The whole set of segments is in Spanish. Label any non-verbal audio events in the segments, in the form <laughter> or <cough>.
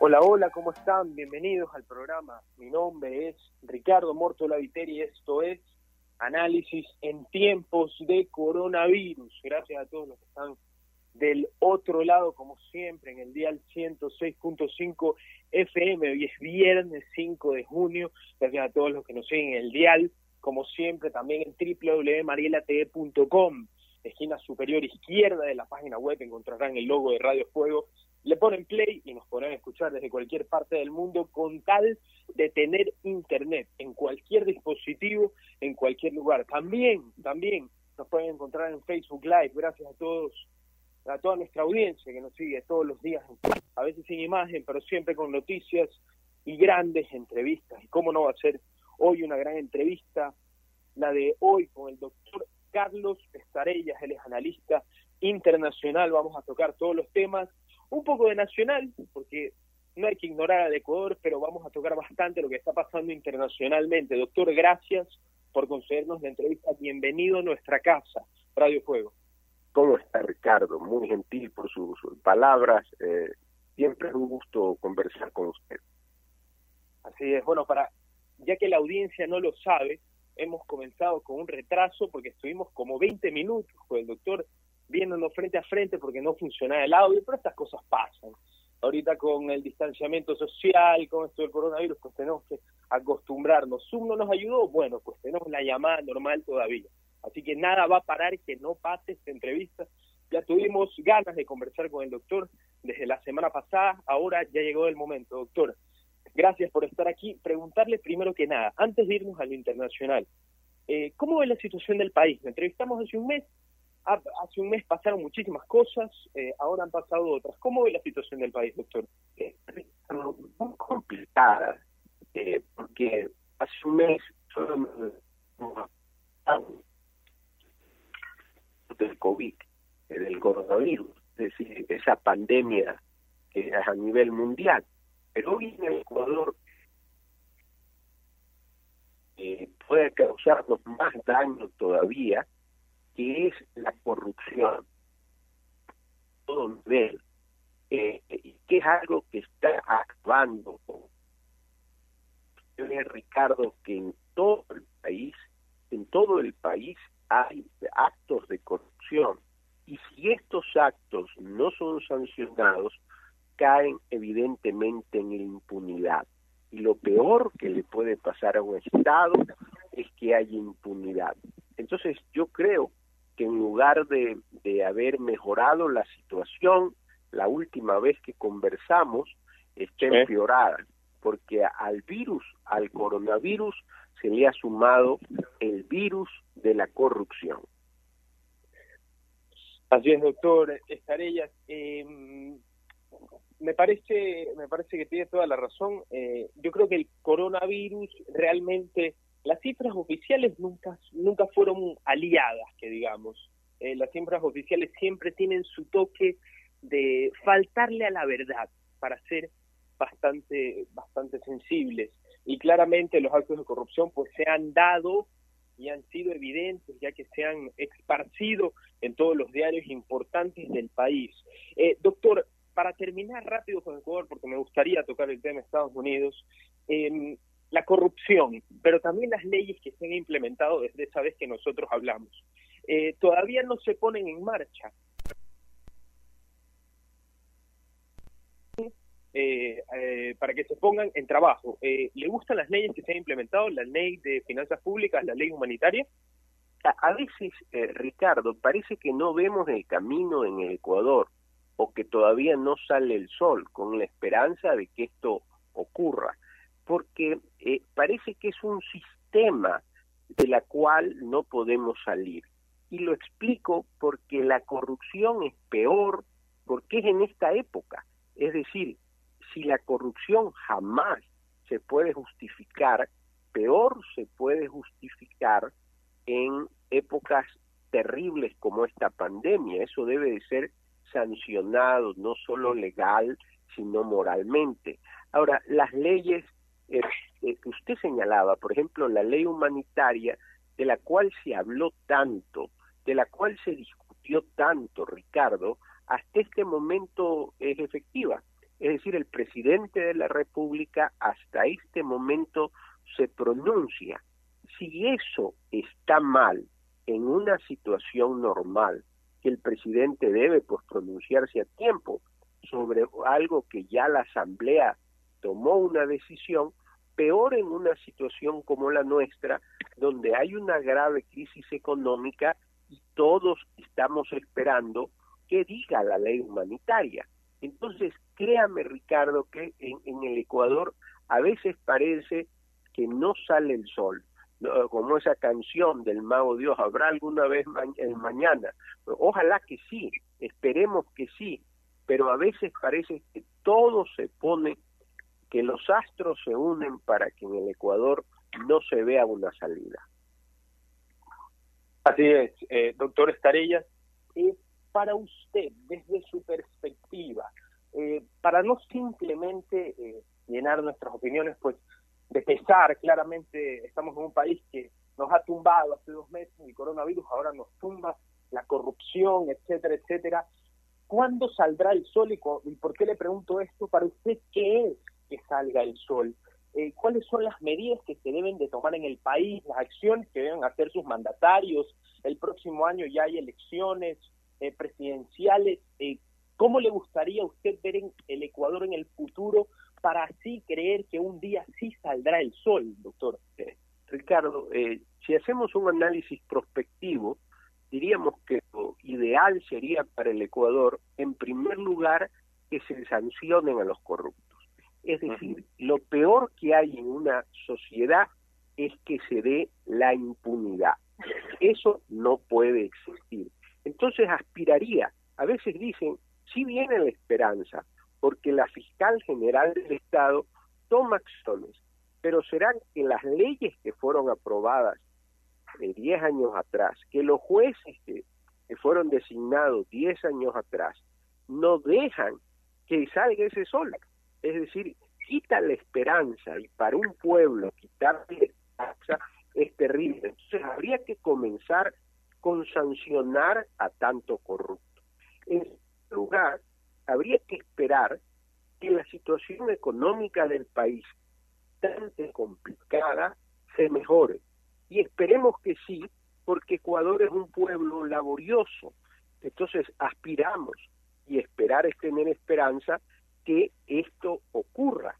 Hola, hola, ¿cómo están? Bienvenidos al programa. Mi nombre es Ricardo Mortola Viteri y esto es Análisis en tiempos de coronavirus. Gracias a todos los que están del otro lado, como siempre, en el día 106.5 FM. Hoy es viernes 5 de junio. Gracias a todos los que nos siguen en el dial, como siempre, también en www.marielatv.com. Esquina superior izquierda de la página web encontrarán el logo de Radio Fuego le ponen play y nos podrán escuchar desde cualquier parte del mundo con tal de tener internet en cualquier dispositivo, en cualquier lugar. También, también nos pueden encontrar en Facebook Live, gracias a todos, a toda nuestra audiencia que nos sigue todos los días, a veces sin imagen, pero siempre con noticias y grandes entrevistas. ¿Y cómo no va a ser hoy una gran entrevista? La de hoy con el doctor Carlos Estarellas, él es analista internacional, vamos a tocar todos los temas un poco de nacional, porque no hay que ignorar al Ecuador, pero vamos a tocar bastante lo que está pasando internacionalmente. Doctor, gracias por concedernos la entrevista. Bienvenido a nuestra casa, Radio Fuego. ¿Cómo está Ricardo? Muy gentil por sus, palabras. Eh, siempre es un gusto conversar con usted. Así es. Bueno, para ya que la audiencia no lo sabe, hemos comenzado con un retraso porque estuvimos como 20 minutos con el doctor viéndonos frente a frente porque no funcionaba el audio, pero estas cosas pasan. Ahorita con el distanciamiento social, con esto del coronavirus, pues tenemos que acostumbrarnos. Zoom no nos ayudó, bueno, pues tenemos la llamada normal todavía. Así que nada va a parar que no pase esta entrevista. Ya tuvimos ganas de conversar con el doctor desde la semana pasada, ahora ya llegó el momento, doctor. Gracias por estar aquí. Preguntarle primero que nada, antes de irnos a lo internacional, eh, ¿cómo ve la situación del país? Lo entrevistamos hace un mes, hace un mes pasaron muchísimas cosas, eh, ahora han pasado otras. ¿Cómo ve la situación del país, doctor? Eh, muy complicada, porque hace un mes del COVID, del coronavirus, es decir, esa pandemia que es a nivel mundial. Pero hoy en el Ecuador puede causarnos más daño todavía que es la corrupción. Todo nivel, eh, y que es algo que está acabando con Ricardo que en todo el país, en todo el país hay actos de corrupción. Y si estos actos no son sancionados, caen evidentemente en la impunidad. Y lo peor que le puede pasar a un Estado es que haya impunidad. Entonces yo creo que en lugar de, de haber mejorado la situación la última vez que conversamos, está empeorada, porque al virus, al coronavirus, se le ha sumado el virus de la corrupción. Así es, doctor Estarellas. Eh, me parece, me parece que tiene toda la razón. Eh, yo creo que el coronavirus realmente las cifras oficiales nunca, nunca fueron aliadas, que digamos. Eh, las cifras oficiales siempre tienen su toque de faltarle a la verdad para ser bastante, bastante sensibles. Y claramente los actos de corrupción pues se han dado y han sido evidentes ya que se han esparcido en todos los diarios importantes del país. Eh, doctor, para terminar rápido con Ecuador, porque me gustaría tocar el tema de Estados Unidos, eh, la corrupción, pero también las leyes que se han implementado desde esa vez que nosotros hablamos, eh, todavía no se ponen en marcha. Eh, eh, para que se pongan en trabajo. ¿Le gustan las leyes que se han implementado? La ley de finanzas públicas, la ley humanitaria. A, veces, Ricardo, parece que no vemos el camino en el Ecuador o que todavía no sale el sol con la esperanza de que esto ocurra porque eh, parece que es un sistema de la cual no podemos salir. Y lo explico porque la corrupción es peor, porque es en esta época. Es decir, si la corrupción jamás se puede justificar, peor se puede justificar en épocas terribles como esta pandemia. Eso debe de ser sancionado, no solo legal, sino moralmente. Ahora, las leyes eh, eh, que usted señalaba, por ejemplo, la ley humanitaria, de la cual se habló tanto, de la cual se discutió tanto, Ricardo, hasta este momento es efectiva. Es decir, el presidente de la República hasta este momento se pronuncia. Si eso está mal en una situación normal, que el presidente debe pues pronunciarse a tiempo sobre algo que ya la Asamblea tomó una decisión, peor en una situación como la nuestra, donde hay una grave crisis económica y todos estamos esperando que diga la ley humanitaria. Entonces, créame Ricardo que en, en el Ecuador a veces parece que no sale el sol, como esa canción del mago Dios, ¿habrá alguna vez el mañana? Ojalá que sí, esperemos que sí, pero a veces parece que todo se pone, que los astros se unen para que en el Ecuador no se vea una salida. Así es, eh, doctor Estarellas. Eh, para usted, desde su perspectiva, eh, para no simplemente eh, llenar nuestras opiniones, pues de pesar, claramente estamos en un país que nos ha tumbado hace dos meses el coronavirus, ahora nos tumba la corrupción, etcétera, etcétera. ¿Cuándo saldrá el sol y, por qué le pregunto esto? Para usted, ¿qué es que salga el sol? Eh, ¿Cuáles son las medidas que se deben de tomar en el país, las acciones que deben hacer sus mandatarios? El próximo año ya hay elecciones eh, presidenciales. Eh, ¿Cómo le gustaría a usted ver en el Ecuador en el futuro para así creer que un día sí saldrá el sol, doctor? Ricardo, si hacemos un análisis prospectivo, diríamos que lo ideal sería para el Ecuador, en primer lugar, que se sancionen a los corruptos. Es decir, lo peor que hay en una sociedad es que se dé la impunidad. Eso no puede existir. Entonces aspiraría, a veces dicen, si viene la esperanza, porque la fiscal general del Estado toma acciones, pero serán que las leyes que fueron aprobadas de 10 años atrás, que los jueces que, fueron designados 10 años atrás no dejan que salga ese sol. Es decir, quita la esperanza y para un pueblo quitarle esperanza es terrible. Entonces habría que comenzar con sancionar a tanto corrupto. En lugar, habría que esperar que la situación económica del país, tan complicada, se mejore y esperemos que sí, porque Ecuador es un pueblo laborioso. Entonces aspiramos y esperar es tener esperanza que esto ocurra.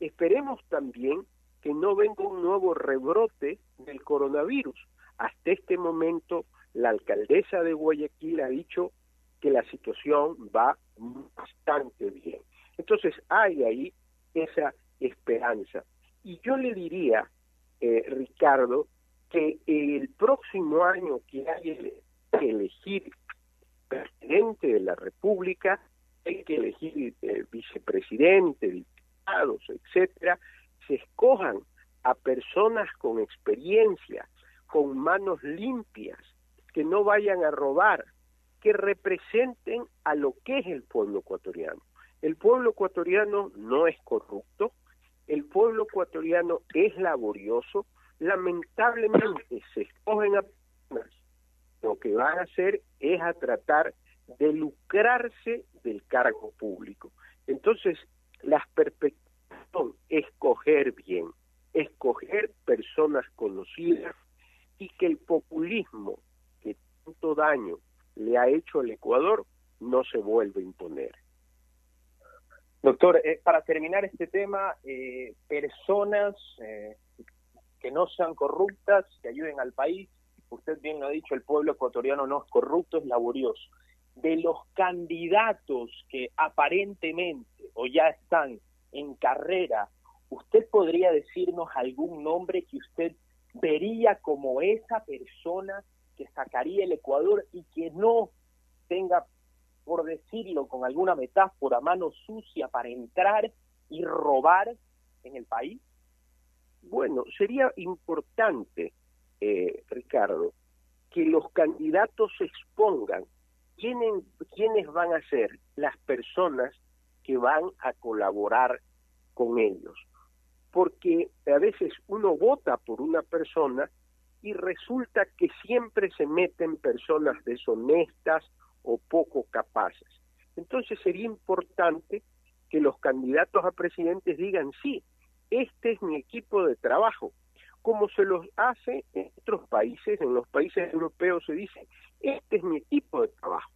Esperemos también que no venga un nuevo rebrote del coronavirus. Hasta este momento la alcaldesa de Guayaquil ha dicho que la situación va bastante bien. Entonces hay ahí esa esperanza. Y yo le diría, eh, Ricardo, que el próximo año que hay que elegir presidente de la República, hay que elegir eh, vicepresidente, diputados, etcétera, se escojan a personas con experiencia, con manos limpias, que no vayan a robar, que representen a lo que es el pueblo ecuatoriano. El pueblo ecuatoriano no es corrupto, el pueblo ecuatoriano es laborioso, lamentablemente se escogen a personas, lo que van a hacer es a tratar de lucrarse del cargo público. Entonces, las perspectivas son escoger bien, escoger personas conocidas y que el populismo que tanto daño le ha hecho al Ecuador no se vuelva a imponer. Doctor, eh, para terminar este tema, eh, personas eh, que no sean corruptas, que ayuden al país. Usted bien lo ha dicho, el pueblo ecuatoriano no es corrupto, es laborioso. De los candidatos que aparentemente o ya están en carrera, ¿usted podría decirnos algún nombre que usted vería como esa persona que sacaría el Ecuador y que no tenga, por decirlo con alguna metáfora, mano sucia para entrar y robar en el país? Bueno, sería importante, eh, Ricardo, que los candidatos expongan quiénes, quiénes van a ser las personas que van a colaborar con ellos. Porque a veces uno vota por una persona y resulta que siempre se meten personas deshonestas o poco capaces. Entonces sería importante que los candidatos a presidentes digan, sí, este es mi equipo de trabajo, como se los hace en otros países, en los países europeos se dice, este es mi equipo de trabajo.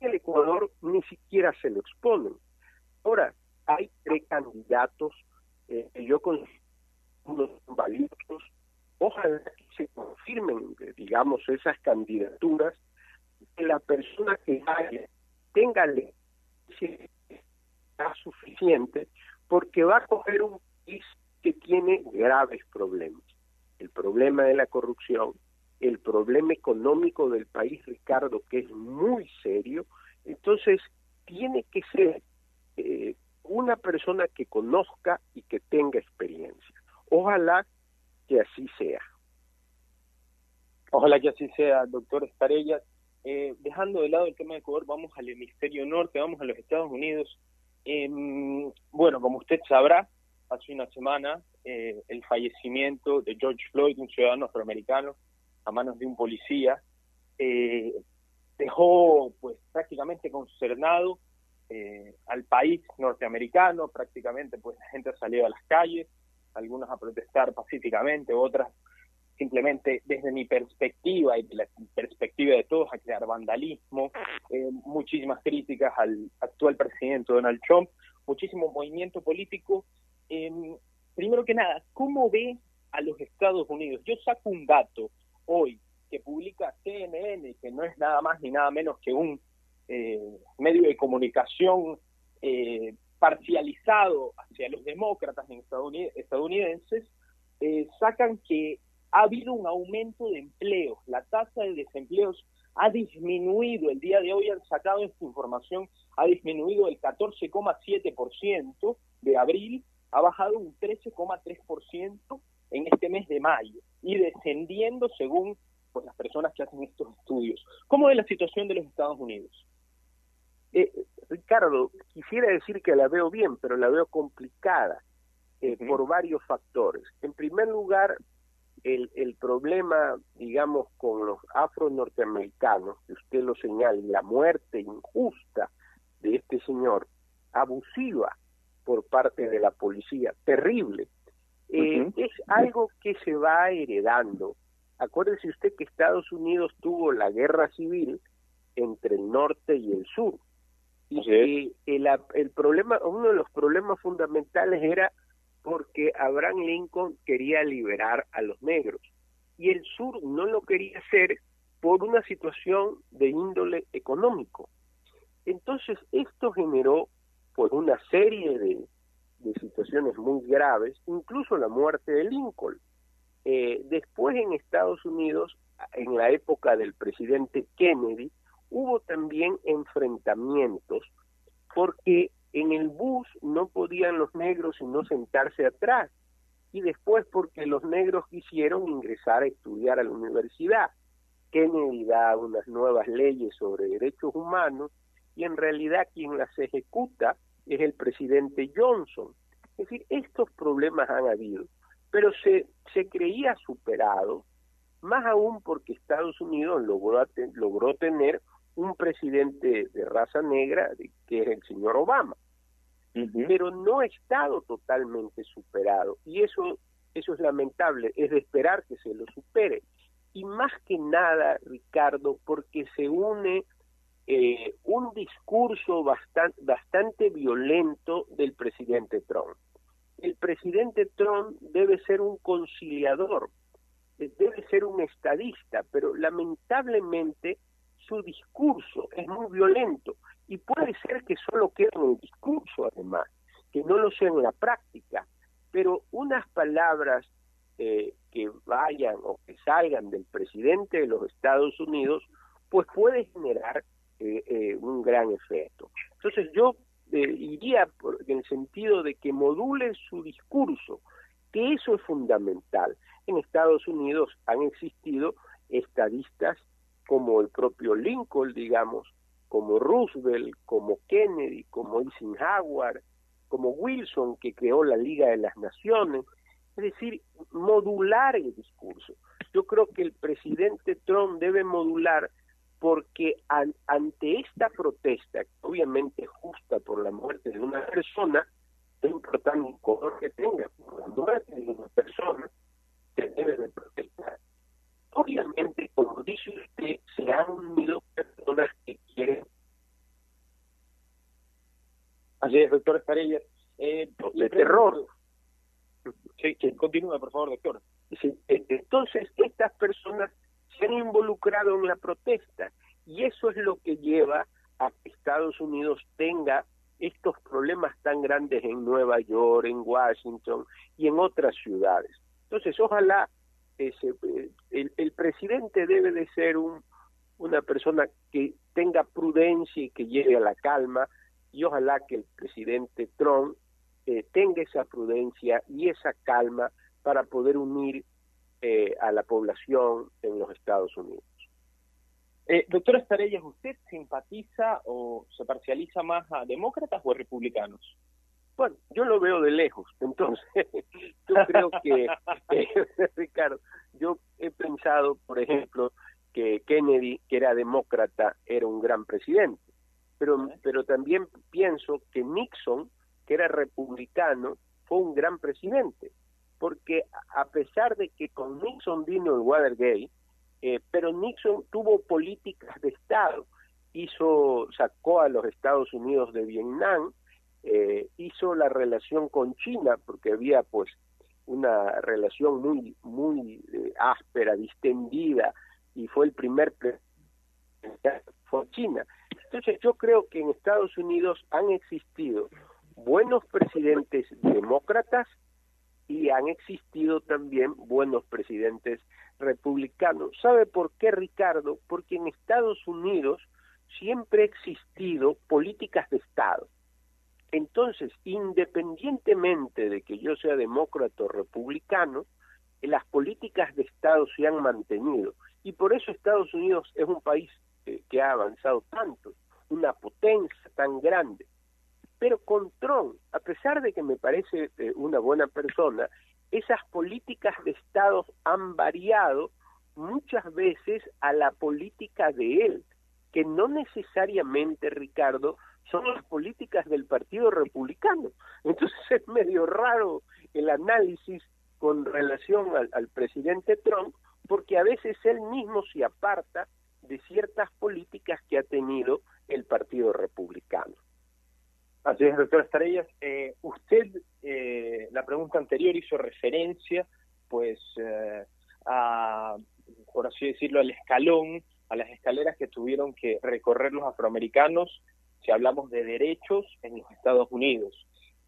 En el Ecuador ni siquiera se lo exponen. Ahora, hay tres candidatos eh, que yo considero unos valiosos. Ojalá que se confirmen, digamos, esas candidaturas, que la persona que vaya tenga suficiente, porque va a coger un país que tiene graves problemas. El problema de la corrupción, el problema económico del país, Ricardo, que es muy serio. Entonces, tiene que ser eh, una persona que conozca y que tenga experiencia. Ojalá que así sea. Ojalá que así sea, doctor Estarellas. Eh, dejando de lado el tema de Ecuador, vamos al hemisferio norte, vamos a los Estados Unidos. Em, bueno, como usted sabrá, hace una semana eh, el fallecimiento de George Floyd, un ciudadano afroamericano, a manos de un policía, eh, dejó pues prácticamente concernado eh, al país norteamericano, prácticamente pues la gente ha salido a las calles, algunos a protestar pacíficamente, otras simplemente desde mi perspectiva y de la perspectiva de todos a crear vandalismo, muchísimas críticas al actual presidente Donald Trump, muchísimo movimiento político Em, primero que nada, ¿cómo ve a los Estados Unidos? Yo saco un dato hoy que publica CNN, que no es nada más ni nada menos que un eh, medio de comunicación eh, parcializado hacia los demócratas estadounidenses, eh, sacan que ha habido un aumento de empleos, la tasa de desempleos ha disminuido, el día de hoy han sacado esta información, ha disminuido el 14,7% de abril ha bajado un 13,3% en este mes de mayo y descendiendo según pues, las personas que hacen estos estudios. ¿Cómo es la situación de los Estados Unidos? Eh, Ricardo, quisiera decir que la veo bien, pero la veo complicada eh, por varios factores. En primer lugar, el, el problema, digamos, con los afro-norteamericanos, que usted lo señala, y la muerte injusta de este señor, abusiva, por parte de la policía, terrible. Eh, es algo que se va heredando. Acuérdese usted que Estados Unidos tuvo la guerra civil entre el norte y el sur. Y el, el problema, uno de los problemas fundamentales era porque Abraham Lincoln quería liberar a los negros y el sur no lo quería hacer por una situación de índole económico. Entonces esto generó por una serie de, situaciones muy graves, incluso la muerte de Lincoln. Eh, después en Estados Unidos, en la época del presidente Kennedy, hubo también enfrentamientos porque en el bus no podían los negros sino sentarse atrás y después porque los negros quisieron ingresar a estudiar a la universidad. Kennedy da unas nuevas leyes sobre derechos humanos y en realidad quien las ejecuta es el presidente Johnson. Es decir, estos problemas han habido, pero se, se creía superado, más aún porque Estados Unidos logró, logró tener un presidente de raza negra, que es el señor Obama. Pero no ha estado totalmente superado y eso, eso es lamentable, es de esperar que se lo supere. Y más que nada, Ricardo, porque se une eh, un discurso bastante, bastante violento del presidente Trump. El presidente Trump debe ser un conciliador, debe ser un estadista, pero lamentablemente su discurso es muy violento y puede ser que solo quede en el discurso además, que no lo sea en la práctica, pero unas palabras eh, que vayan o que salgan del presidente de los Estados Unidos, pues puede generar eh, eh, un gran efecto. Entonces yo eh, iría por, en el sentido de que module su discurso, que eso es fundamental. En Estados Unidos han existido estadistas como el propio Lincoln, digamos, como Roosevelt, como Kennedy, como Eisenhower, como Wilson, que creó la Liga de las Naciones, es decir, modular el discurso. Yo creo que el presidente Trump debe modular porque ante esta protesta, obviamente justa por la muerte de una persona, es importante el color que tenga, por la muerte de una persona, se debe de protestar. Obviamente, como dice usted, se han unido personas que quieren. Así es, doctor. Eh, de terror. Sí, que continúe, por favor, doctor. Sí, e, entonces, estas personas se han involucrado en la protesta y eso es lo que lleva a que Estados Unidos tenga estos problemas tan grandes en Nueva York, en Washington y en otras ciudades. Entonces, ojalá ese, el, el, presidente debe de ser un, una persona que tenga prudencia y que lleve a la calma y ojalá que el presidente Trump eh, tenga esa prudencia y esa calma para poder unir eh, a la población en los Estados Unidos. Eh, doctor Estarellas, ¿usted simpatiza o se parcializa más a demócratas o a republicanos? Bueno, yo lo veo de lejos, <laughs> entonces yo creo que, <laughs> <laughs> Ricardo, yo he pensado, por ejemplo, que Kennedy, que era demócrata, era un gran presidente, pero, pero también pienso que Nixon, que era republicano, fue un gran presidente porque a pesar de que con Nixon vino el Watergate, eh, pero Nixon tuvo políticas de Estado, hizo, sacó a los Estados Unidos de Vietnam, eh, hizo la relación con China, porque había pues una relación muy, muy eh, áspera, distendida, y fue el primer fue China. Entonces yo creo que en Estados Unidos han existido buenos presidentes demócratas y han existido también buenos presidentes republicanos. ¿Sabe por qué, Ricardo? Porque en Estados Unidos siempre ha existido políticas de Estado. Entonces, independientemente de que yo sea demócrata o republicano, las políticas de Estado se han mantenido. Y por eso Estados Unidos es un país eh, que ha avanzado tanto, una potencia tan grande. Pero con Trump, a pesar de que me parece eh, una buena persona, esas políticas de Estado han variado muchas veces a la política de él, que no necesariamente, Ricardo, son las políticas del Partido Republicano. Entonces <laughs> es medio raro el análisis con relación al, presidente Trump, porque a veces él mismo se aparta de ciertas políticas que ha tenido el Partido Republicano. Así es, doctor Estrellas. Eh, usted, eh, la pregunta anterior hizo referencia, pues, eh, a, por así decirlo, al escalón, a las escaleras que tuvieron que recorrer los afroamericanos si hablamos de derechos en los Estados Unidos.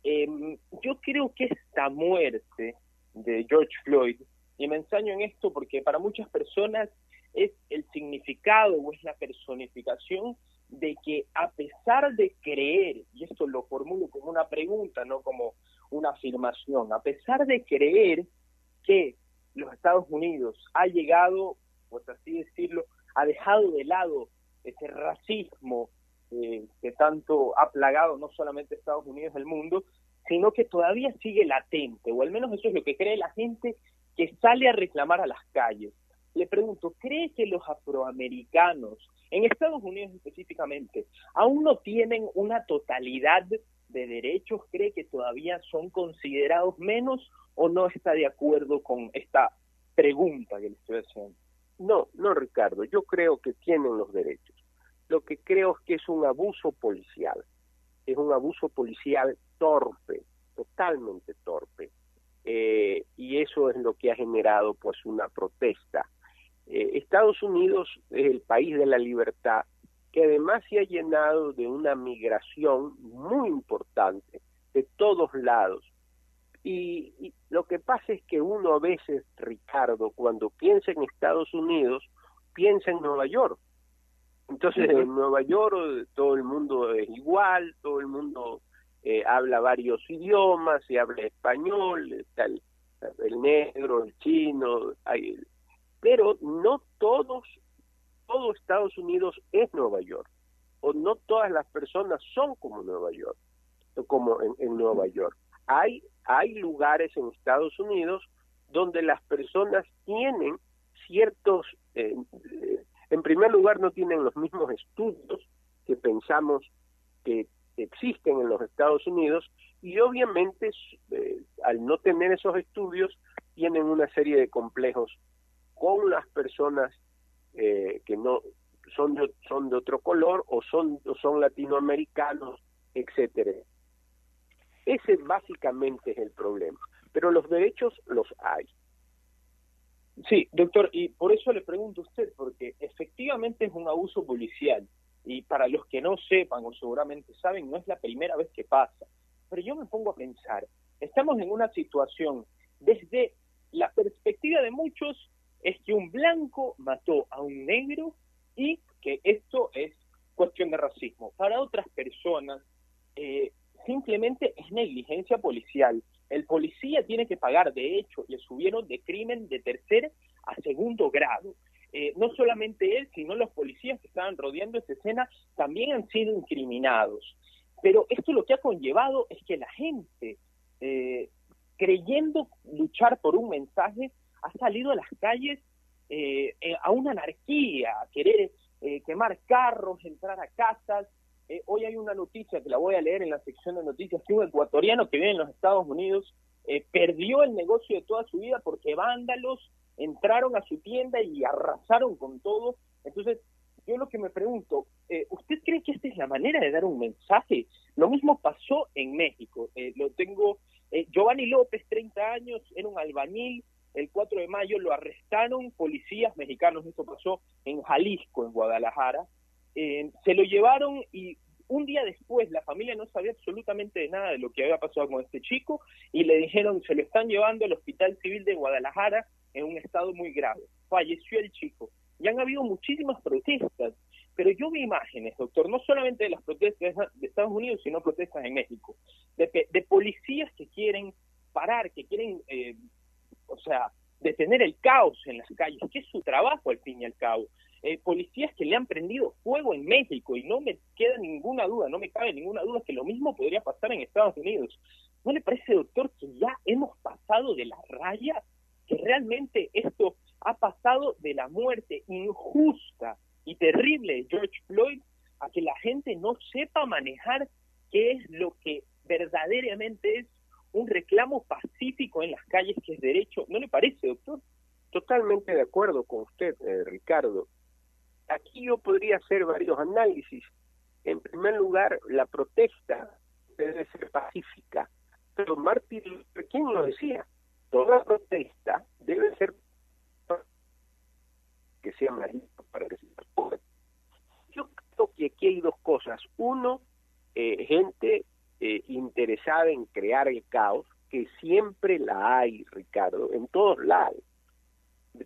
Em, yo creo que esta muerte de George Floyd, y me ensaño en esto porque para muchas personas es el significado o es la personificación de que a pesar de creer, y esto lo formulo como una pregunta, no como una afirmación, a pesar de creer que los Estados Unidos ha llegado, por así decirlo, ha dejado de lado ese racismo eh, que tanto ha plagado no solamente Estados Unidos, el mundo, sino que todavía sigue latente, o al menos eso es lo que cree la gente que sale a reclamar a las calles. Le pregunto, ¿cree que los afroamericanos en Estados Unidos específicamente, aún no tienen una totalidad de derechos, cree que todavía son considerados menos o no está de acuerdo con esta pregunta que le estoy haciendo. No, no, Ricardo, yo creo que tienen los derechos. Lo que creo es que es un abuso policial, es un abuso policial torpe, totalmente torpe. Eh, y eso es lo que ha generado pues una protesta eh, Estados Unidos es el país de la libertad que además se ha llenado de una migración muy importante de todos lados. Y, lo que pasa es que uno a veces, Ricardo, cuando piensa en Estados Unidos, piensa en Nueva York. Entonces, en Nueva York todo el mundo es igual, todo el mundo eh, habla varios idiomas, se habla español, está el, el negro, el chino, hay, pero no todos, todo Estados Unidos es Nueva York, o no todas las personas son como Nueva York, como en, Nueva York. Hay, hay lugares en Estados Unidos donde las personas tienen ciertos eh, En primer lugar, no tienen los mismos estudios que pensamos que existen en los Estados Unidos y obviamente eh, al no tener esos estudios tienen una serie de complejos con las personas eh, que no son de, son de otro color o son, son latinoamericanos, etcétera. Ese básicamente es el problema, pero los derechos los hay. Sí, doctor, y por eso le pregunto a usted, porque efectivamente es un abuso policial, y para los que no sepan o seguramente saben, no es la primera vez que pasa. Pero yo me pongo a pensar, estamos en una situación, desde la perspectiva de muchos, es que un blanco mató a un negro y que esto es cuestión de racismo. Para otras personas, eh, simplemente es negligencia policial. El policía tiene que pagar, de hecho, le subieron de crimen de tercer a segundo grado. Eh, no solamente él, sino los policías que estaban rodeando esa escena también han sido incriminados. Pero esto lo que ha conllevado es que la gente, eh, creyendo luchar por un mensaje, ha salido a las calles eh, a una anarquía, a querer quemar carros, entrar a casas. Hoy hay una noticia que la voy a leer en la sección de noticias, que un ecuatoriano que vive en los Estados Unidos perdió el negocio de toda su vida porque vándalos entraron a su tienda y arrasaron con todo. Entonces, yo lo que me pregunto, eh, ¿usted cree que esta es la manera de dar un mensaje? Lo mismo pasó en México. Eh, lo tengo, eh, Giovanni López, 30 años, era un albañil. El 4 de mayo lo arrestaron policías mexicanos. Esto pasó en Jalisco, en Guadalajara. Se lo llevaron y un día después la familia no sabía absolutamente de nada de lo que había pasado con este chico y le dijeron se lo están llevando al Hospital Civil de Guadalajara en un estado muy grave. Falleció el chico. Y han habido muchísimas protestas, pero yo vi imágenes, doctor, no solamente de las protestas de Estados Unidos, sino protestas en México, de, policías que quieren parar, que quieren, eh, o sea, detener el caos en las calles, que es su trabajo al fin y al cabo. Eh, policías que le han prendido fuego en México y no me queda ninguna duda, no me cabe ninguna duda que lo mismo podría pasar en Estados Unidos. ¿No le parece, doctor, que ya hemos pasado de la raya que realmente esto ha pasado de la muerte injusta y terrible de George Floyd a que la gente no sepa manejar qué es lo que verdaderamente es un reclamo pacífico en las calles, que es derecho. ¿No le parece, doctor? Totalmente de acuerdo con usted, eh, Ricardo. Aquí yo podría hacer varios análisis. En primer lugar, la protesta debe ser pacífica. Pero Martin Luther King lo decía, toda protesta debe ser que sea marito para que se Yo creo que aquí hay dos cosas. Uno, eh, gente eh, interesada en crear el caos, que siempre la hay, Ricardo, en todos lados,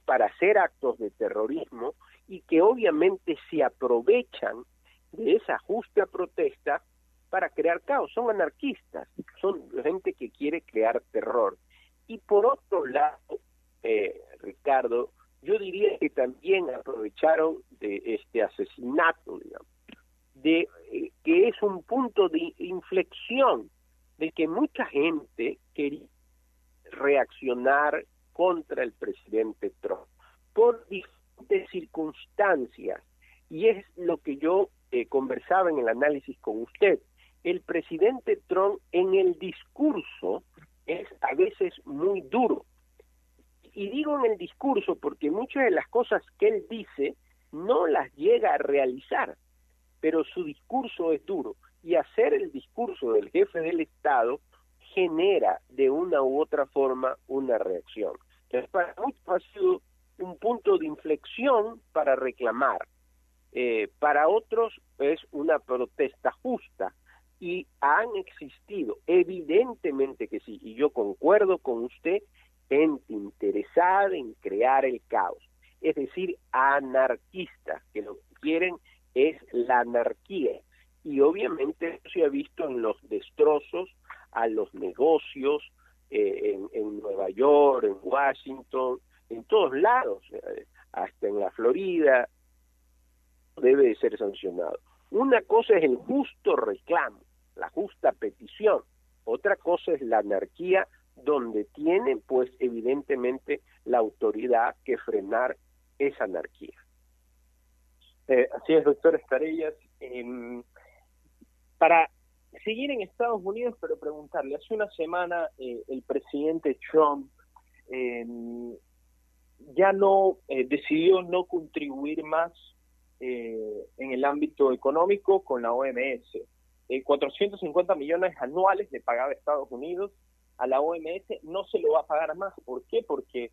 para hacer actos de terrorismo y que obviamente se aprovechan de esa justa protesta para crear caos. Son anarquistas, son gente que quiere crear terror. Y por otro lado, eh, Ricardo, yo diría que también aprovecharon de este asesinato, digamos, de eh, que es un punto de inflexión de que mucha gente quería reaccionar contra el presidente Trump por diferentes circunstancias y es lo que yo eh, conversaba en el análisis con usted. El presidente Trump en el discurso es a veces muy duro. Y digo en el discurso porque muchas de las cosas que él dice no las llega a realizar, pero su discurso es duro. Y hacer el discurso del jefe del Estado genera de una u otra forma una reacción. Entonces, para muchos ha sido un punto de inflexión para reclamar. Eh, para otros es una protesta justa y han existido, evidentemente que sí, y yo concuerdo con usted, gente interesada en crear el caos, es decir, anarquistas, que lo quieren es la anarquía. Y obviamente se ha visto en los destrozos a los negocios eh, en, en, Nueva York, en Washington, en todos lados, eh, hasta en la Florida, debe de ser sancionado. Una cosa es el justo reclamo, la justa petición. Otra cosa es la anarquía donde tiene pues evidentemente la autoridad que frenar esa anarquía. Eh, así es, doctor Estarellas. Em, para seguir en Estados Unidos, pero preguntarle, hace una semana eh, el presidente Trump em, ya no eh, decidió no contribuir más en el ámbito económico con la OMS. 450 millones anuales le pagaba Estados Unidos a la OMS, no se lo va a pagar más. ¿Por qué? Porque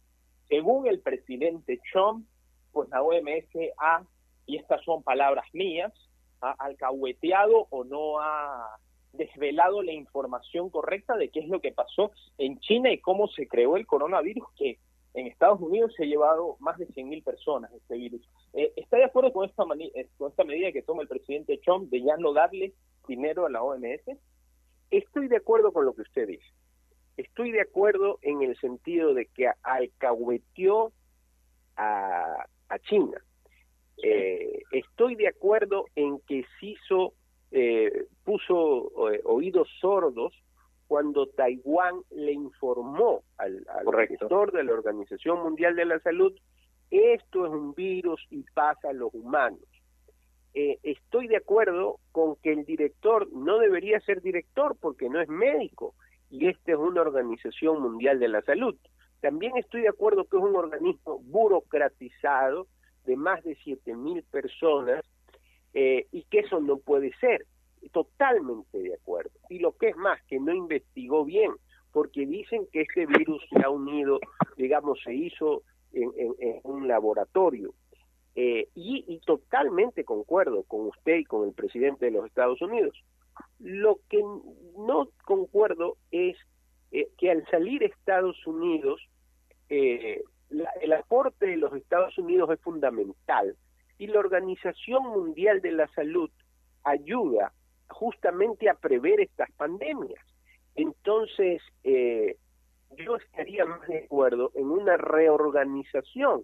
según el presidente Trump, pues la OMS ha y estas son palabras mías, ha alcahueteado o no ha desvelado la información correcta de qué es lo que pasó en China y cómo se creó el coronavirus, que en Estados Unidos se ha llevado más de 100.000 personas este virus. Eh, ¿Está de acuerdo con esta, eh, con esta medida que toma el presidente Trump de ya no darle dinero a la OMS? Estoy de acuerdo con lo que usted dice. Estoy de acuerdo en el sentido de que alcahueteó a China. Eh, estoy de acuerdo en que CISO eh, puso eh, oídos sordos cuando Taiwán le informó al, al director de la Organización Mundial de la Salud, esto es un virus y pasa a los humanos. Eh, estoy de acuerdo con que el director no debería ser director porque no es médico y esta es una organización mundial de la salud. También estoy de acuerdo que es un organismo burocratizado de más de mil personas eh, y que eso no puede ser. Totalmente de acuerdo. Y lo que es más, que no investigó bien, porque dicen que este virus se ha unido, digamos, se hizo en, un laboratorio. Eh, y, totalmente concuerdo con usted y con el presidente de los Estados Unidos. Lo que no concuerdo es eh, que al salir Estados Unidos eh, el aporte de los Estados Unidos es fundamental y la Organización Mundial de la Salud ayuda justamente a prever estas pandemias. Entonces, eh, yo estaría más de acuerdo en una reorganización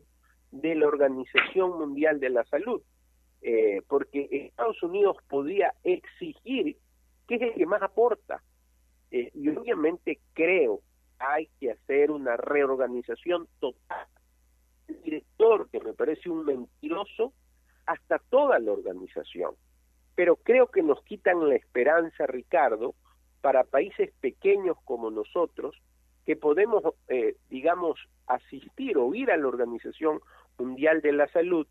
de la Organización Mundial de la Salud, eh, porque Estados Unidos podía exigir que es el que más aporta. Eh, y obviamente creo hay que hacer una reorganización total. El director, que me parece un mentiroso, hasta toda la organización. Pero creo que nos quitan la esperanza, Ricardo, para países pequeños como nosotros, que podemos, eh, digamos, asistir o ir a la Organización Mundial de la Salud,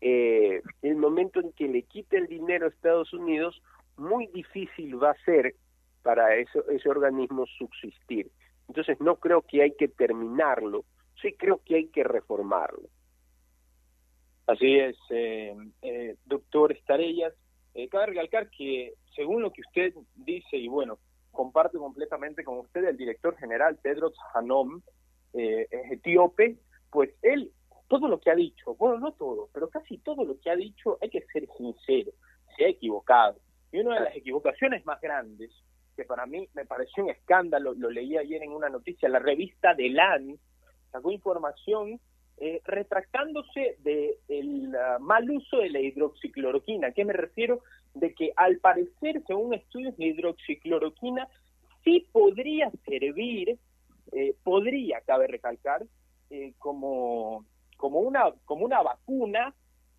eh, el momento en que le quite el dinero a Estados Unidos, muy difícil va a ser para eso, ese organismo subsistir. Entonces no creo que hay que terminarlo, sí creo que hay que reformarlo. Así es, eh, eh, doctor Estarellas. Eh, cabe recalcar que según lo que usted dice, y bueno, comparto completamente con usted, el director general Tedros Hanom, eh, es etíope, pues él, todo lo que ha dicho, bueno, no todo, pero casi todo lo que ha dicho, hay que ser sincero, se ha equivocado. Y una de las equivocaciones más grandes que para mí me pareció un escándalo, lo leí ayer en una noticia, la revista de LAN sacó información eh, retractándose del de ah, mal uso de la hidroxicloroquina. ¿A qué me refiero? De que al parecer, según estudios, la hidroxicloroquina sí podría servir, eh, podría, cabe recalcar, eh, como, como, una, como una vacuna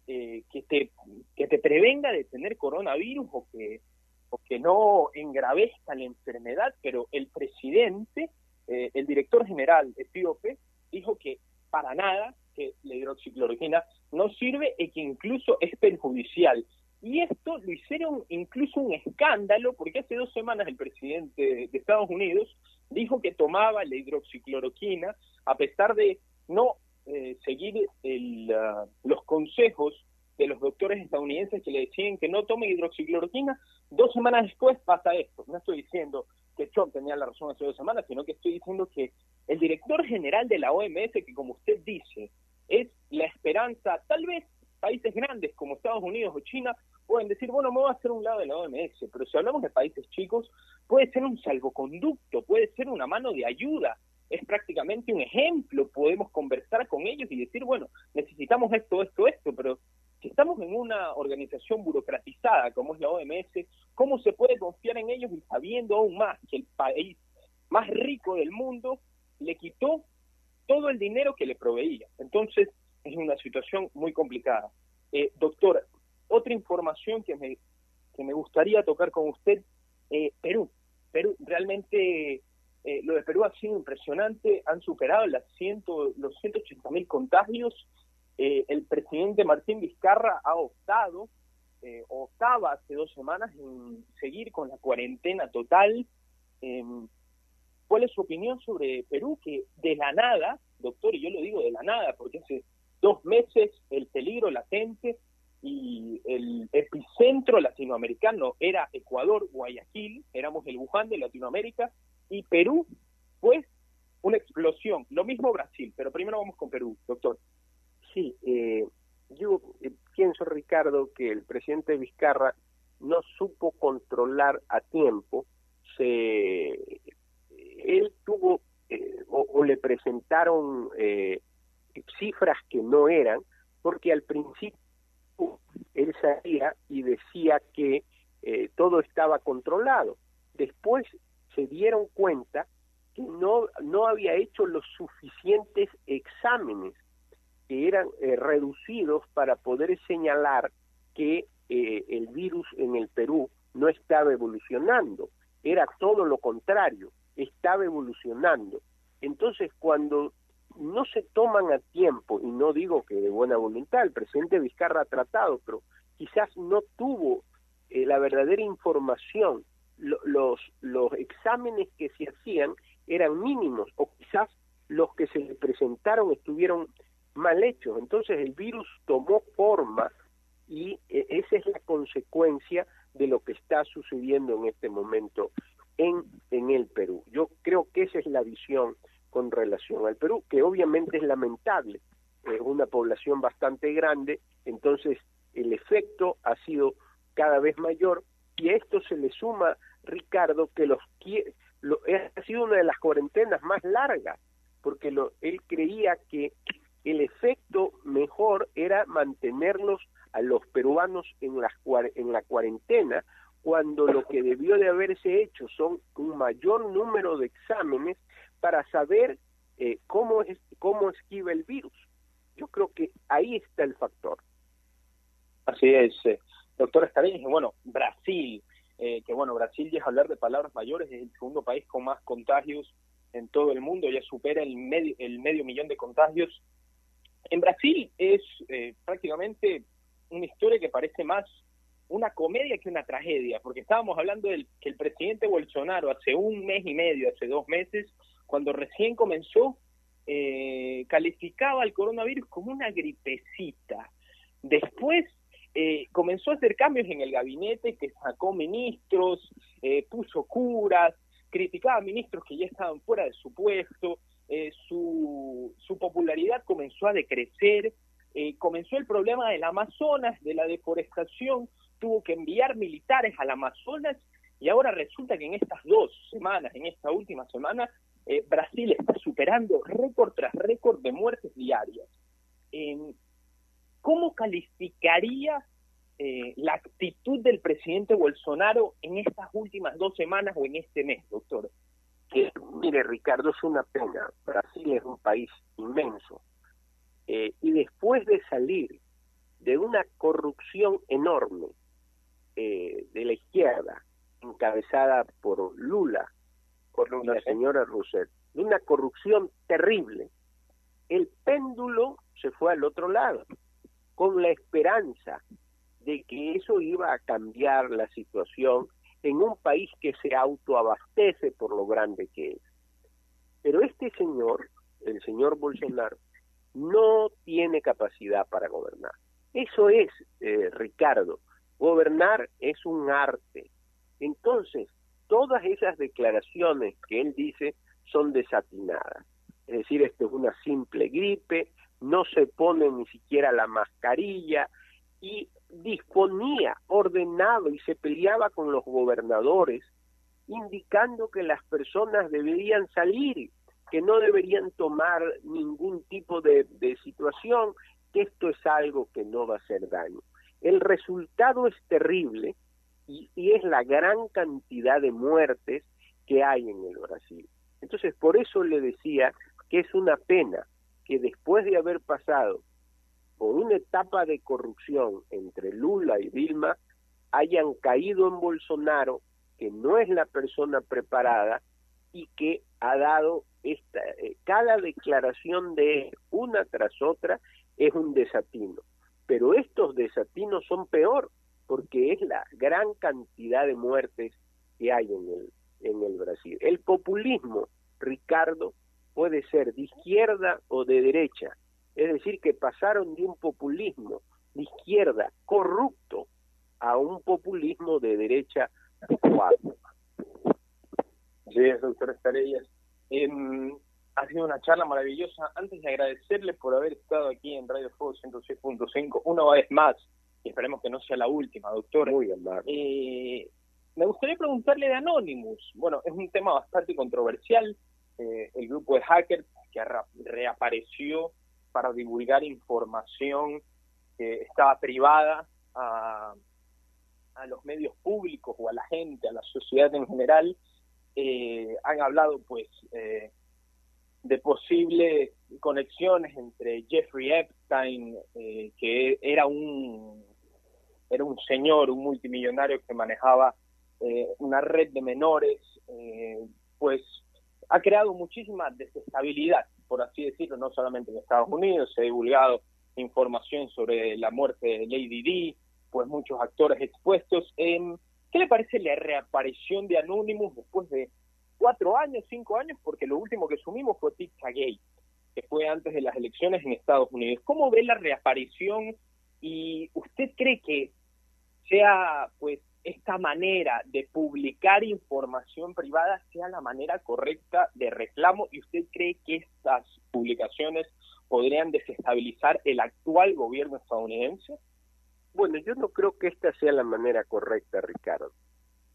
que, te, que te prevenga de tener coronavirus o que que no engravezca la enfermedad, pero el presidente, eh, el director general etíope, dijo que para nada que la hidroxicloroquina no sirve y que incluso es perjudicial. Y esto lo hicieron incluso un escándalo porque hace dos semanas el presidente de Estados Unidos dijo que tomaba la hidroxicloroquina a pesar de no eh, seguir el, ah, los consejos de los doctores estadounidenses que le decían que no tome hidroxicloroquina, dos semanas después pasa esto. No estoy diciendo que Trump tenía la razón hace dos semanas, sino que estoy diciendo que el director general de la OMS, que como usted dice, es la esperanza, tal vez países grandes como Estados Unidos o China pueden decir, bueno, me voy a hacer un lado de la OMS, pero si hablamos de países chicos, puede ser un salvoconducto, puede ser una mano de ayuda, es prácticamente un ejemplo, podemos conversar con ellos y decir, bueno, necesitamos esto, esto, esto, pero estamos en una organización burocratizada como es la OMS, ¿cómo se puede confiar en ellos y sabiendo aún más que el país más rico del mundo le quitó todo el dinero que le proveía? Entonces, es una situación muy complicada. Eh, doctor, otra información que me, que me gustaría tocar con usted, eh, Perú. Perú, realmente eh, lo de Perú ha sido impresionante, han superado las ciento, los 180 mil contagios. Eh, el presidente Martín Vizcarra ha optado, optaba hace dos semanas en seguir con la cuarentena total. Em, ¿Cuál es su opinión sobre Perú? Que de la nada, doctor, y yo lo digo de la nada, porque hace dos meses el peligro latente y el epicentro latinoamericano era Ecuador, Guayaquil, éramos el Wuhan de Latinoamérica, y Perú fue una explosión. Lo mismo Brasil, pero primero vamos con Perú, doctor. Sí, eh, yo eh, pienso, Ricardo, que el presidente Vizcarra no supo controlar a tiempo, se, él tuvo eh, o, le presentaron cifras que no eran, porque al principio él salía y decía que eh, todo estaba controlado. Después se dieron cuenta que no, no había hecho los suficientes exámenes eh, reducidos para poder señalar que eh, el virus en el Perú no estaba evolucionando, era todo lo contrario, estaba evolucionando. Entonces, cuando no se toman a tiempo, y no digo que de buena voluntad, el presidente Vizcarra ha tratado, pero quizás no tuvo eh, la verdadera información, los, los exámenes que se hacían eran mínimos, o quizás los que se le presentaron estuvieron mal hechos. Entonces el virus tomó forma y eh, esa es la consecuencia de lo que está sucediendo en este momento en, en el Perú. Yo creo que esa es la visión con relación al Perú, que obviamente es lamentable, es una población bastante grande, entonces el efecto ha sido cada vez mayor y a esto se le suma, Ricardo, que los lo, ha sido una de las cuarentenas más largas, porque lo, él creía que el efecto mejor era mantenerlos a los peruanos en, las, en la cuarentena, cuando lo que debió de haberse hecho son un mayor número de exámenes para saber eh, cómo, es, cómo esquiva el virus. Yo creo que ahí está el factor. Así es, eh, doctor y Bueno, Brasil, eh, que bueno, Brasil ya es hablar de palabras mayores, es el segundo país con más contagios en todo el mundo, ya supera el medio, el medio millón de contagios. En Brasil es eh, prácticamente una historia que parece más una comedia que una tragedia, porque estábamos hablando del que el presidente Bolsonaro hace un mes y medio, hace dos meses, cuando recién comenzó, eh, calificaba al coronavirus como una gripecita. Después eh, comenzó a hacer cambios en el gabinete, que sacó ministros, eh, puso curas, criticaba a ministros que ya estaban fuera de su puesto, su, su popularidad comenzó a decrecer, comenzó el problema del Amazonas, de la deforestación, tuvo que enviar militares al Amazonas y ahora resulta que en estas dos semanas, en esta última semana, eh, Brasil está superando récord tras récord de muertes diarias. ¿Cómo calificaría eh, la actitud del presidente Bolsonaro en estas últimas dos semanas o en este mes, doctor? Mire, Ricardo, es una pena. Brasil es un país inmenso. Eh, y después de salir de una corrupción enorme de la izquierda, encabezada por Lula, por la señora Rousseff, de una corrupción terrible. El péndulo se fue al otro lado, con la esperanza de que eso iba a cambiar la situación en un país que se autoabastece por lo grande que es. Pero este señor, el señor Bolsonaro, no tiene capacidad para gobernar. Eso es, eh, Ricardo, gobernar es un arte. Entonces, todas esas declaraciones que él dice son desatinadas. Es decir, esto es una simple gripe, no se pone ni siquiera la mascarilla y disponía, ordenado y se peleaba con los gobernadores, indicando que las personas deberían salir, que no deberían tomar ningún tipo de situación, que esto es algo que no va a hacer daño. El resultado es terrible y, es la gran cantidad de muertes que hay en el Brasil. Entonces, por eso le decía que es una pena que después de haber pasado por una etapa de corrupción entre Lula y Dilma, hayan caído en Bolsonaro, que no es la persona preparada y que ha dado esta, eh, cada declaración de una tras otra es un desatino. Pero estos desatinos son peor porque es la gran cantidad de muertes que hay en el, en el Brasil. El populismo, Ricardo, puede ser de izquierda o de derecha. Es decir, que pasaron de un populismo de izquierda corrupto a un populismo de derecha adecuado. Sí, doctor Estarellas. ha sido una charla maravillosa. Antes de agradecerle por haber estado aquí en Radio Fuego 106.5 una vez más, y esperemos que no sea la última, doctor. Muy amable. Eh, me gustaría preguntarle de Anonymous. Bueno, es un tema bastante controversial. Eh, el grupo de hackers que reapareció para divulgar información que estaba privada a, los medios públicos o a la gente, a la sociedad en general, eh, han hablado pues eh, de posibles conexiones entre Jeffrey Epstein, que era un era un señor, un multimillonario que manejaba una red de menores, pues ha creado muchísima desestabilidad, por así decirlo, no solamente en Estados Unidos, se ha divulgado información sobre la muerte de Lady D, pues muchos actores expuestos. ¿Qué le parece la reaparición de Anonymous después de cuatro años, cinco años? Porque lo último que sumimos fue Pizzagate, que fue antes de las elecciones en Estados Unidos. ¿Cómo ve la reaparición y usted cree que sea pues esta manera de publicar información privada sea la manera correcta de reclamo y usted cree que estas publicaciones podrían desestabilizar el actual gobierno estadounidense? Bueno, yo no creo que esta sea la manera correcta, Ricardo.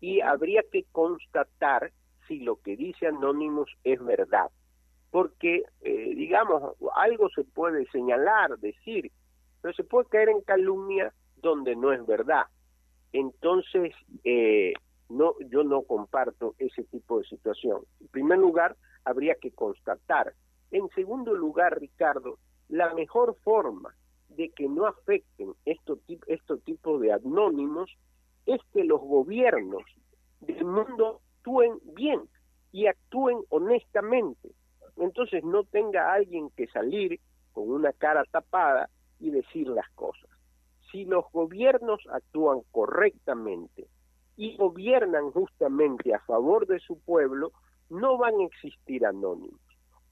Y habría que constatar si lo que dice Anonymous es verdad. Porque, eh, digamos, algo se puede señalar, decir, pero se puede caer en calumnia donde no es verdad. Entonces, eh, no, yo no comparto ese tipo de situación. En primer lugar, habría que constatar. En segundo lugar, Ricardo, la mejor forma de que no afecten estos estos tipos de anónimos es que los gobiernos del mundo actúen bien y actúen honestamente. Entonces no tenga alguien que salir con una cara tapada y decir las cosas si los gobiernos actúan correctamente y gobiernan justamente a favor de su pueblo, no van a existir anónimos.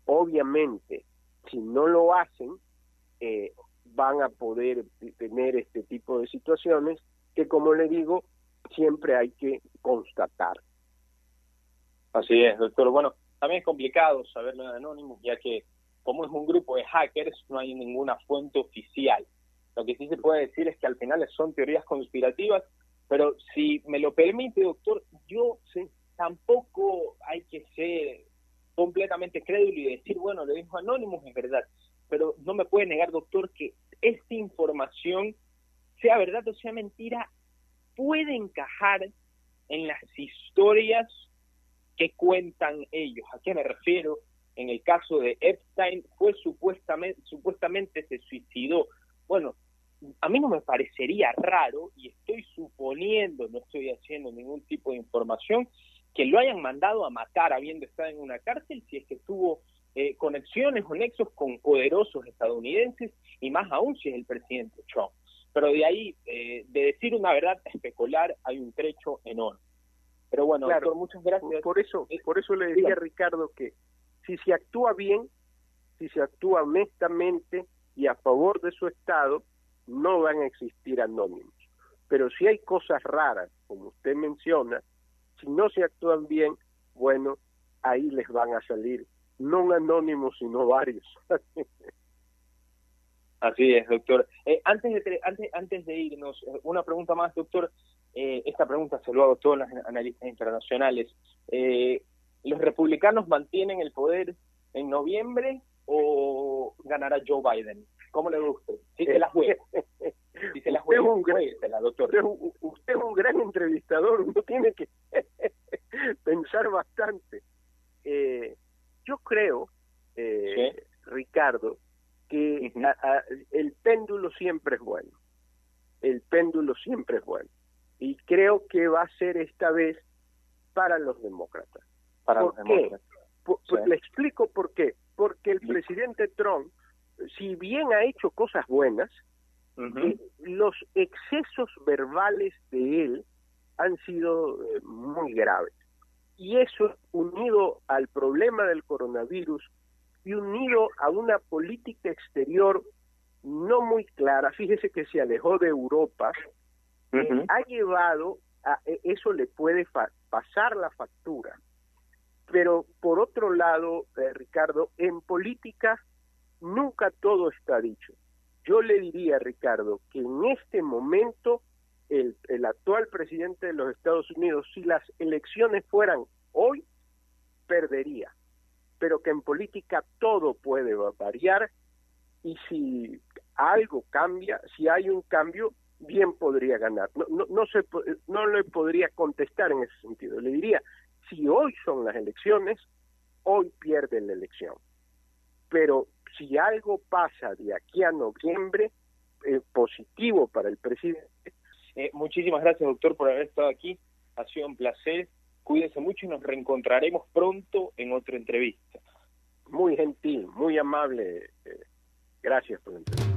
Obviamente, si no lo hacen, eh, van a poder tener este tipo de situaciones que, como le digo, siempre hay que constatar. Así es, doctor. Bueno, también es complicado saberlo de Anónimos, ya que como es un grupo de hackers, no hay ninguna fuente oficial. Lo que sí se puede decir es que al final son teorías conspirativas, pero si me lo permite, doctor, yo tampoco hay que ser completamente crédulo y decir, bueno, le dijo Anónimos, es verdad, pero no me puede negar, doctor, que esta información, sea verdad o sea mentira, puede encajar en las historias que cuentan ellos. ¿A qué me refiero? En el caso de Epstein, fue supuestamente, supuestamente se suicidó. Bueno, a mí no me parecería raro, y estoy suponiendo, no estoy haciendo ningún tipo de información, que lo hayan mandado a matar habiendo estado en una cárcel si es que tuvo eh, conexiones o nexos con poderosos estadounidenses y más aún si es el presidente Trump. Pero de ahí, eh, de decir una verdad especular, hay un trecho enorme. Pero bueno, doctor, muchas gracias. Por eso, por eso le decía a Ricardo que si se actúa bien, si se actúa honestamente y a favor de su Estado, no van a existir anónimos. Pero si hay cosas raras, como usted menciona, si no se actúan bien, bueno, ahí les van a salir no anónimos, sino varios. <laughs> Así es, doctor. Eh, antes, de, antes de irnos, eh, una pregunta más, doctor. Eh, esta pregunta se lo hago a todos los analistas internacionales. ¿Los republicanos mantienen el poder en noviembre o ganará Joe Biden? ¿Cómo le gusta? Si se la juega. Si se la juega, usted, es un gran, doctor. Usted, es un gran entrevistador, uno tiene que <laughs> pensar bastante. Eh, yo creo, eh, Ricardo, que el péndulo siempre es bueno. El péndulo siempre es bueno. Y creo que va a ser esta vez para los demócratas. Para ¿Por qué? Le explico por qué. Porque el presidente Trump, si bien ha hecho cosas buenas, eh, los excesos verbales de él han sido eh, muy graves. Y eso unido al problema del coronavirus y unido a una política exterior no muy clara, fíjese que se alejó de Europa, eh, ha llevado a e, eso le puede pasar la factura. Pero por otro lado, Ricardo, en política nunca todo está dicho. Yo le diría, Ricardo, que en este momento el, actual presidente de los Estados Unidos, si las elecciones fueran hoy, perdería. Pero que en política todo puede variar y si algo cambia, si hay un cambio, bien podría ganar. No, no, no le podría contestar en ese sentido. Le diría, si hoy son las elecciones, hoy pierde la elección. Pero si algo pasa de aquí a noviembre, eh, positivo para el presidente. Eh, muchísimas gracias, doctor, por haber estado aquí. Ha sido un placer. Cuídense mucho y nos reencontraremos pronto en otra entrevista. Muy gentil, muy amable. Eh, gracias por la entrevista.